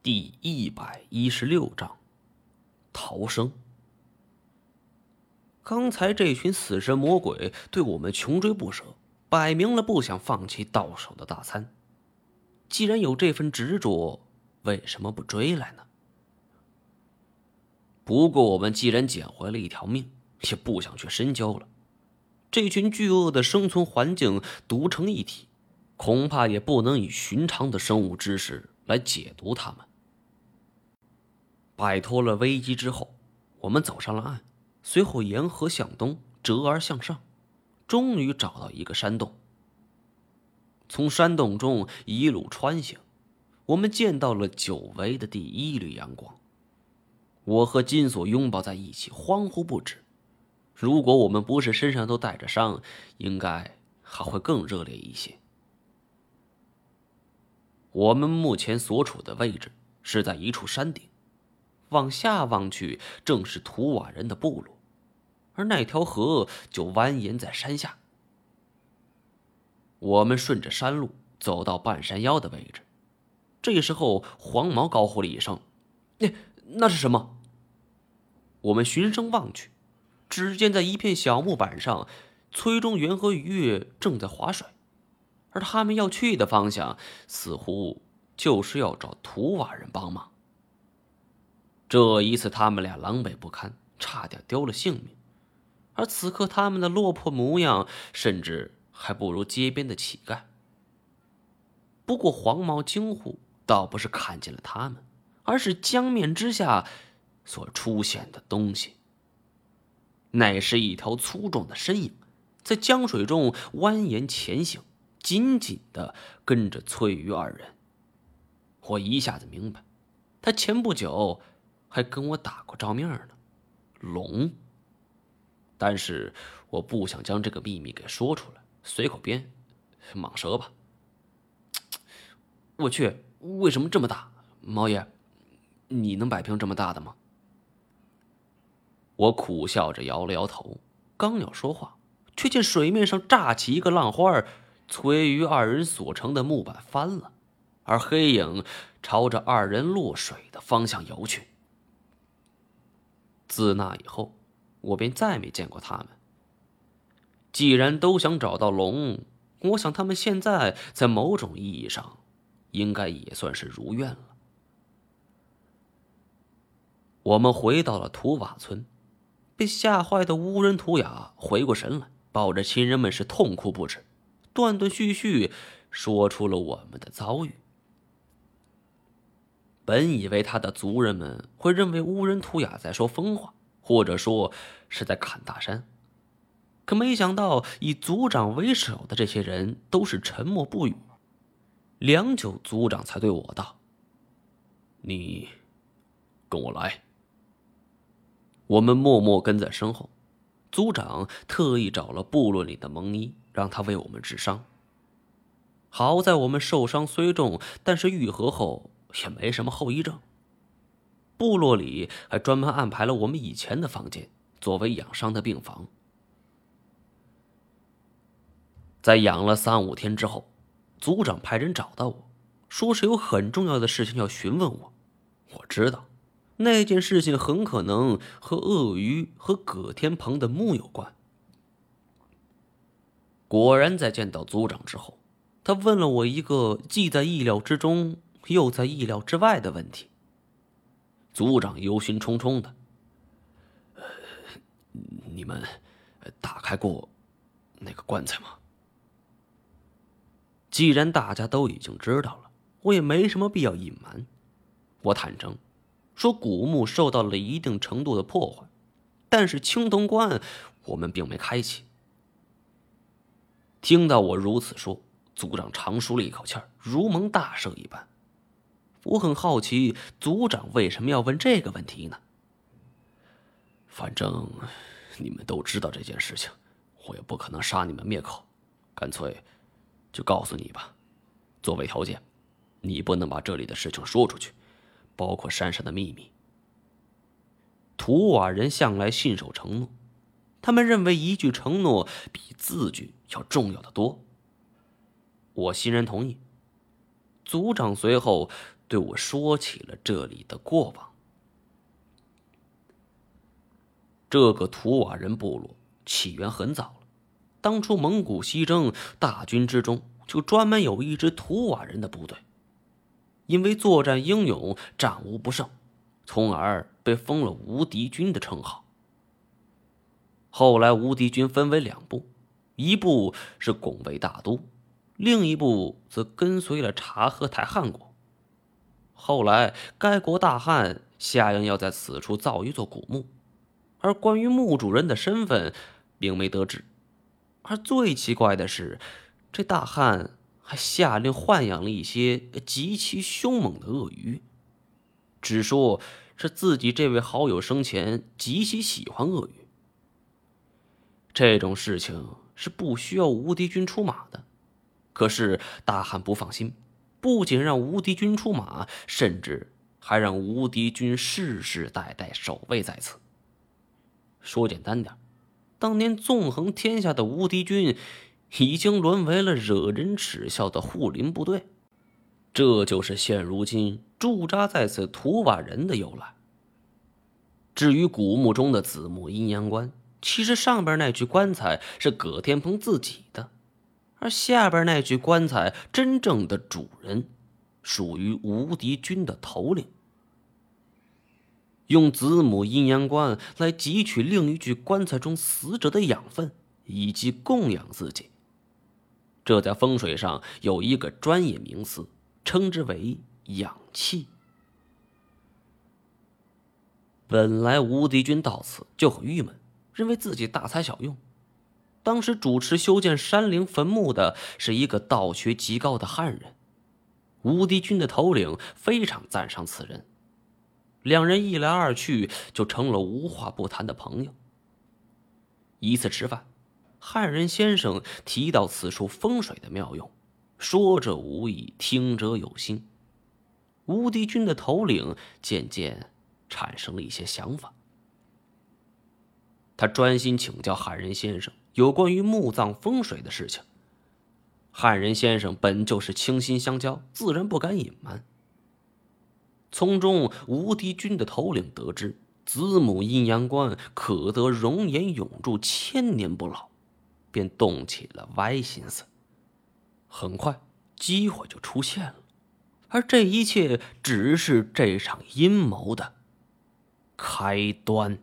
第一百一十六章逃生。刚才这群死神魔鬼对我们穷追不舍，摆明了不想放弃到手的大餐。既然有这份执着，为什么不追来呢？不过我们既然捡回了一条命，也不想去深交了。这群巨鳄的生存环境独成一体，恐怕也不能以寻常的生物知识来解读它们。摆脱了危机之后，我们走上了岸，随后沿河向东折而向上，终于找到一个山洞。从山洞中一路穿行，我们见到了久违的第一缕阳光。我和金锁拥抱在一起，欢呼不止。如果我们不是身上都带着伤，应该还会更热烈一些。我们目前所处的位置是在一处山顶。往下望去，正是图瓦人的部落，而那条河就蜿蜒在山下。我们顺着山路走到半山腰的位置，这时候黄毛高呼了一声：“那那是什么？”我们循声望去，只见在一片小木板上，崔中元和于越正在划水，而他们要去的方向，似乎就是要找图瓦人帮忙。这一次，他们俩狼狈不堪，差点丢了性命。而此刻，他们的落魄模样，甚至还不如街边的乞丐。不过，黄毛惊呼，倒不是看见了他们，而是江面之下所出现的东西。乃是一条粗壮的身影，在江水中蜿蜒前行，紧紧的跟着翠玉二人。我一下子明白，他前不久。还跟我打过照面呢，龙。但是我不想将这个秘密给说出来，随口编，蟒蛇吧。我去，为什么这么大？毛爷，你能摆平这么大的吗？我苦笑着摇了摇头，刚要说话，却见水面上炸起一个浪花儿，崔于二人所乘的木板翻了，而黑影朝着二人落水的方向游去。自那以后，我便再没见过他们。既然都想找到龙，我想他们现在在某种意义上，应该也算是如愿了。我们回到了图瓦村，被吓坏的乌人图雅回过神来，抱着亲人们是痛哭不止，断断续续说出了我们的遭遇。本以为他的族人们会认为乌人图雅在说疯话，或者说是在砍大山，可没想到以族长为首的这些人都是沉默不语。良久，族长才对我道：“你跟我来。”我们默默跟在身后。族长特意找了部落里的蒙医，让他为我们治伤。好在我们受伤虽重，但是愈合后。也没什么后遗症。部落里还专门安排了我们以前的房间，作为养伤的病房。在养了三五天之后，族长派人找到我，说是有很重要的事情要询问我。我知道，那件事情很可能和鳄鱼和葛天鹏的墓有关。果然，在见到族长之后，他问了我一个既在意料之中。又在意料之外的问题。族长忧心忡忡的：“你们打开过那个棺材吗？”既然大家都已经知道了，我也没什么必要隐瞒。我坦诚说，古墓受到了一定程度的破坏，但是青铜棺我们并没开启。听到我如此说，族长长舒了一口气如蒙大赦一般。我很好奇，族长为什么要问这个问题呢？反正你们都知道这件事情，我也不可能杀你们灭口，干脆就告诉你吧。作为条件，你不能把这里的事情说出去，包括山上的秘密。图瓦人向来信守承诺，他们认为一句承诺比字句要重要的多。我欣然同意。族长随后。对我说起了这里的过往。这个图瓦人部落起源很早了，当初蒙古西征大军之中，就专门有一支图瓦人的部队。因为作战英勇，战无不胜，从而被封了无敌军的称号。后来，无敌军分为两部，一部是拱卫大都，另一部则跟随了察合台汗国。后来，该国大汉下令要在此处造一座古墓，而关于墓主人的身份，并没得知。而最奇怪的是，这大汉还下令豢养了一些极其凶猛的鳄鱼，只说是自己这位好友生前极其喜欢鳄鱼。这种事情是不需要无敌军出马的，可是大汉不放心。不仅让无敌军出马，甚至还让无敌军世世代代守卫在此。说简单点，当年纵横天下的无敌军，已经沦为了惹人耻笑的护林部队。这就是现如今驻扎在此图瓦人的由来。至于古墓中的子木阴阳棺，其实上边那具棺材是葛天鹏自己的。而下边那具棺材，真正的主人，属于无敌军的头领。用子母阴阳棺来汲取另一具棺材中死者的养分，以及供养自己。这在风水上有一个专业名词，称之为养气。本来无敌军到此就很郁闷，认为自己大材小用。当时主持修建山陵坟墓的是一个道学极高的汉人，无敌军的头领非常赞赏此人，两人一来二去就成了无话不谈的朋友。一次吃饭，汉人先生提到此处风水的妙用，说者无意，听者有心。无敌军的头领渐渐产生了一些想法，他专心请教汉人先生。有关于墓葬风水的事情，汉人先生本就是倾心相交，自然不敢隐瞒。从中，无敌军的头领得知子母阴阳棺可得容颜永驻，千年不老，便动起了歪心思。很快，机会就出现了，而这一切只是这场阴谋的开端。